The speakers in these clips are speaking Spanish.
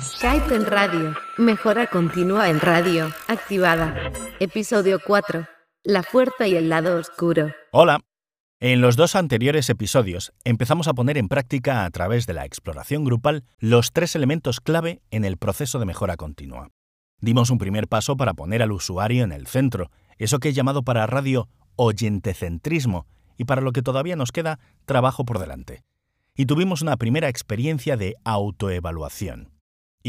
Skype en radio. Mejora continua en radio. Activada. Episodio 4. La fuerza y el lado oscuro. Hola. En los dos anteriores episodios empezamos a poner en práctica a través de la exploración grupal los tres elementos clave en el proceso de mejora continua. Dimos un primer paso para poner al usuario en el centro, eso que he llamado para radio oyentecentrismo, y para lo que todavía nos queda trabajo por delante. Y tuvimos una primera experiencia de autoevaluación.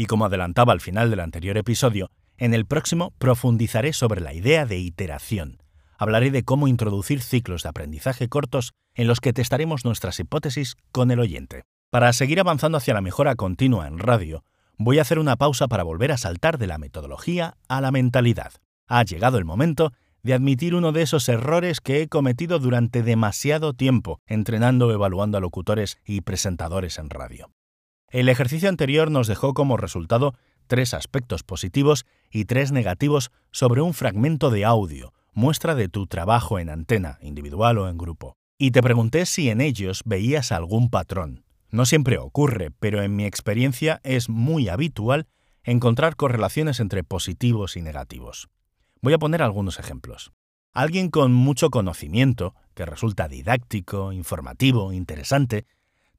Y como adelantaba al final del anterior episodio, en el próximo profundizaré sobre la idea de iteración. Hablaré de cómo introducir ciclos de aprendizaje cortos en los que testaremos nuestras hipótesis con el oyente. Para seguir avanzando hacia la mejora continua en radio, voy a hacer una pausa para volver a saltar de la metodología a la mentalidad. Ha llegado el momento de admitir uno de esos errores que he cometido durante demasiado tiempo entrenando o evaluando a locutores y presentadores en radio. El ejercicio anterior nos dejó como resultado tres aspectos positivos y tres negativos sobre un fragmento de audio, muestra de tu trabajo en antena, individual o en grupo. Y te pregunté si en ellos veías algún patrón. No siempre ocurre, pero en mi experiencia es muy habitual encontrar correlaciones entre positivos y negativos. Voy a poner algunos ejemplos. Alguien con mucho conocimiento, que resulta didáctico, informativo, interesante,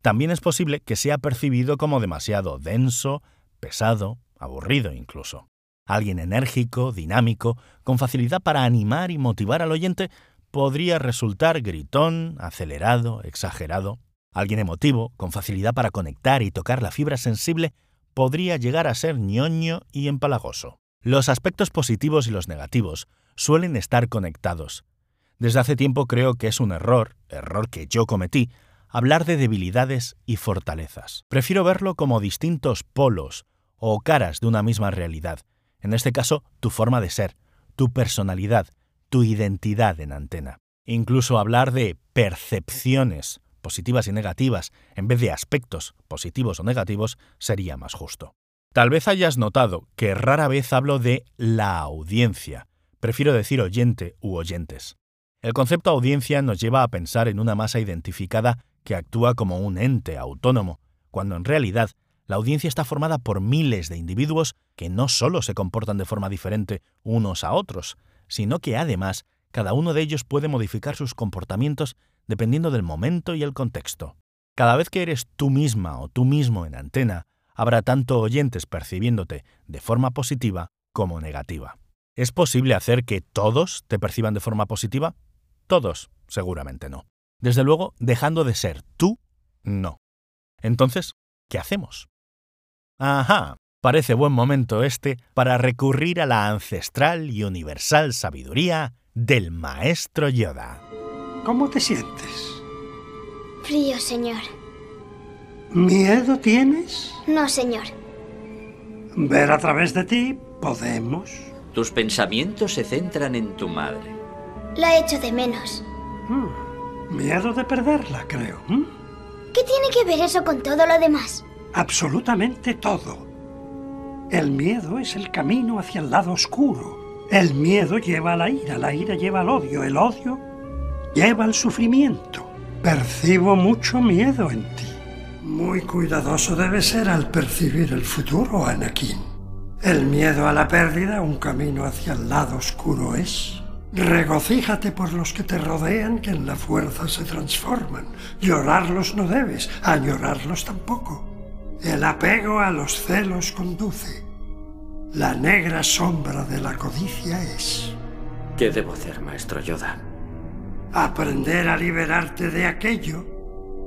también es posible que sea percibido como demasiado denso, pesado, aburrido incluso. Alguien enérgico, dinámico, con facilidad para animar y motivar al oyente, podría resultar gritón, acelerado, exagerado. Alguien emotivo, con facilidad para conectar y tocar la fibra sensible, podría llegar a ser ñoño y empalagoso. Los aspectos positivos y los negativos suelen estar conectados. Desde hace tiempo creo que es un error, error que yo cometí, hablar de debilidades y fortalezas. Prefiero verlo como distintos polos o caras de una misma realidad. En este caso, tu forma de ser, tu personalidad, tu identidad en antena. Incluso hablar de percepciones positivas y negativas en vez de aspectos positivos o negativos sería más justo. Tal vez hayas notado que rara vez hablo de la audiencia. Prefiero decir oyente u oyentes. El concepto audiencia nos lleva a pensar en una masa identificada que actúa como un ente autónomo, cuando en realidad la audiencia está formada por miles de individuos que no solo se comportan de forma diferente unos a otros, sino que además cada uno de ellos puede modificar sus comportamientos dependiendo del momento y el contexto. Cada vez que eres tú misma o tú mismo en antena, habrá tanto oyentes percibiéndote de forma positiva como negativa. ¿Es posible hacer que todos te perciban de forma positiva? Todos, seguramente no. Desde luego, dejando de ser tú, no. Entonces, ¿qué hacemos? Ajá, parece buen momento este para recurrir a la ancestral y universal sabiduría del maestro Yoda. ¿Cómo te sientes? Frío, señor. ¿Miedo tienes? No, señor. Ver a través de ti podemos. Tus pensamientos se centran en tu madre. La echo de menos. Hmm, Miedo de perderla, creo. ¿Qué tiene que ver eso con todo lo demás? Absolutamente todo. El miedo es el camino hacia el lado oscuro. El miedo lleva a la ira, la ira lleva al odio, el odio lleva al sufrimiento. Percibo mucho miedo en ti. Muy cuidadoso debe ser al percibir el futuro, Anakin. El miedo a la pérdida, un camino hacia el lado oscuro es. Regocíjate por los que te rodean, que en la fuerza se transforman. Llorarlos no debes, añorarlos tampoco. El apego a los celos conduce. La negra sombra de la codicia es. ¿Qué debo hacer, maestro Yoda? Aprender a liberarte de aquello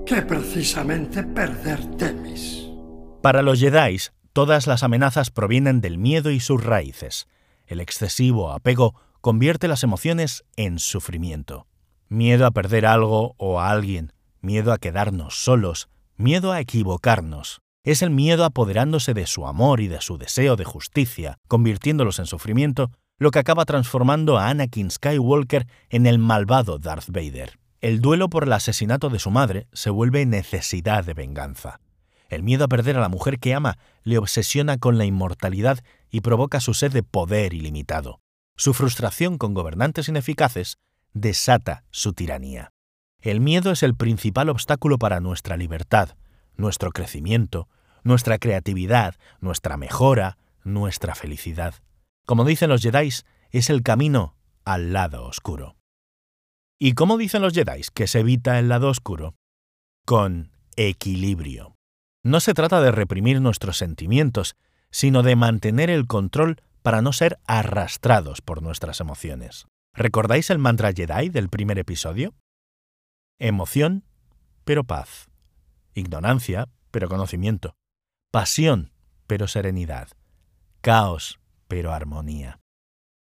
que precisamente perder temes. Para los Jedi, todas las amenazas provienen del miedo y sus raíces. El excesivo apego convierte las emociones en sufrimiento. Miedo a perder algo o a alguien, miedo a quedarnos solos, miedo a equivocarnos. Es el miedo apoderándose de su amor y de su deseo de justicia, convirtiéndolos en sufrimiento, lo que acaba transformando a Anakin Skywalker en el malvado Darth Vader. El duelo por el asesinato de su madre se vuelve necesidad de venganza. El miedo a perder a la mujer que ama le obsesiona con la inmortalidad y provoca su sed de poder ilimitado. Su frustración con gobernantes ineficaces desata su tiranía. El miedo es el principal obstáculo para nuestra libertad, nuestro crecimiento, nuestra creatividad, nuestra mejora, nuestra felicidad. Como dicen los Jedi, es el camino al lado oscuro. ¿Y cómo dicen los Jedi que se evita el lado oscuro? Con equilibrio. No se trata de reprimir nuestros sentimientos, sino de mantener el control para no ser arrastrados por nuestras emociones. ¿Recordáis el mantra Jedi del primer episodio? Emoción, pero paz. Ignorancia, pero conocimiento. Pasión, pero serenidad. Caos, pero armonía.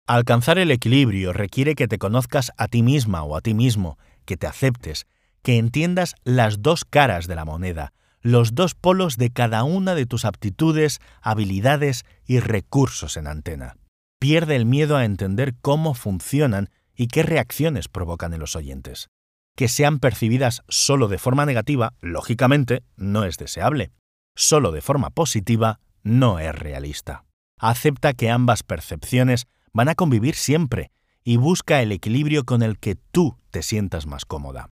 Alcanzar el equilibrio requiere que te conozcas a ti misma o a ti mismo, que te aceptes, que entiendas las dos caras de la moneda, los dos polos de cada una de tus aptitudes, habilidades y recursos en antena. Pierde el miedo a entender cómo funcionan y qué reacciones provocan en los oyentes. Que sean percibidas solo de forma negativa, lógicamente, no es deseable. Solo de forma positiva, no es realista. Acepta que ambas percepciones van a convivir siempre y busca el equilibrio con el que tú te sientas más cómoda.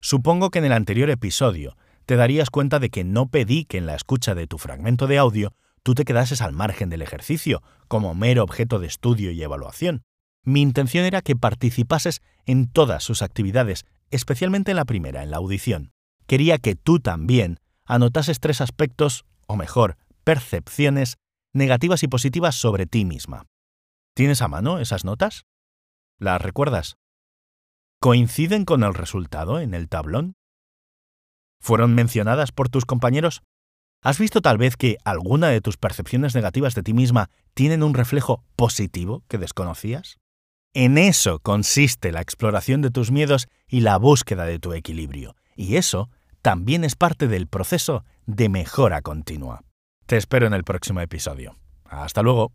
Supongo que en el anterior episodio te darías cuenta de que no pedí que en la escucha de tu fragmento de audio tú te quedases al margen del ejercicio, como mero objeto de estudio y evaluación. Mi intención era que participases en todas sus actividades, especialmente en la primera, en la audición. Quería que tú también anotases tres aspectos, o mejor, percepciones, negativas y positivas sobre ti misma. ¿Tienes a mano esas notas? ¿Las recuerdas? ¿Coinciden con el resultado en el tablón? ¿Fueron mencionadas por tus compañeros? ¿Has visto tal vez que alguna de tus percepciones negativas de ti misma tienen un reflejo positivo que desconocías? En eso consiste la exploración de tus miedos y la búsqueda de tu equilibrio, y eso también es parte del proceso de mejora continua. Te espero en el próximo episodio. Hasta luego.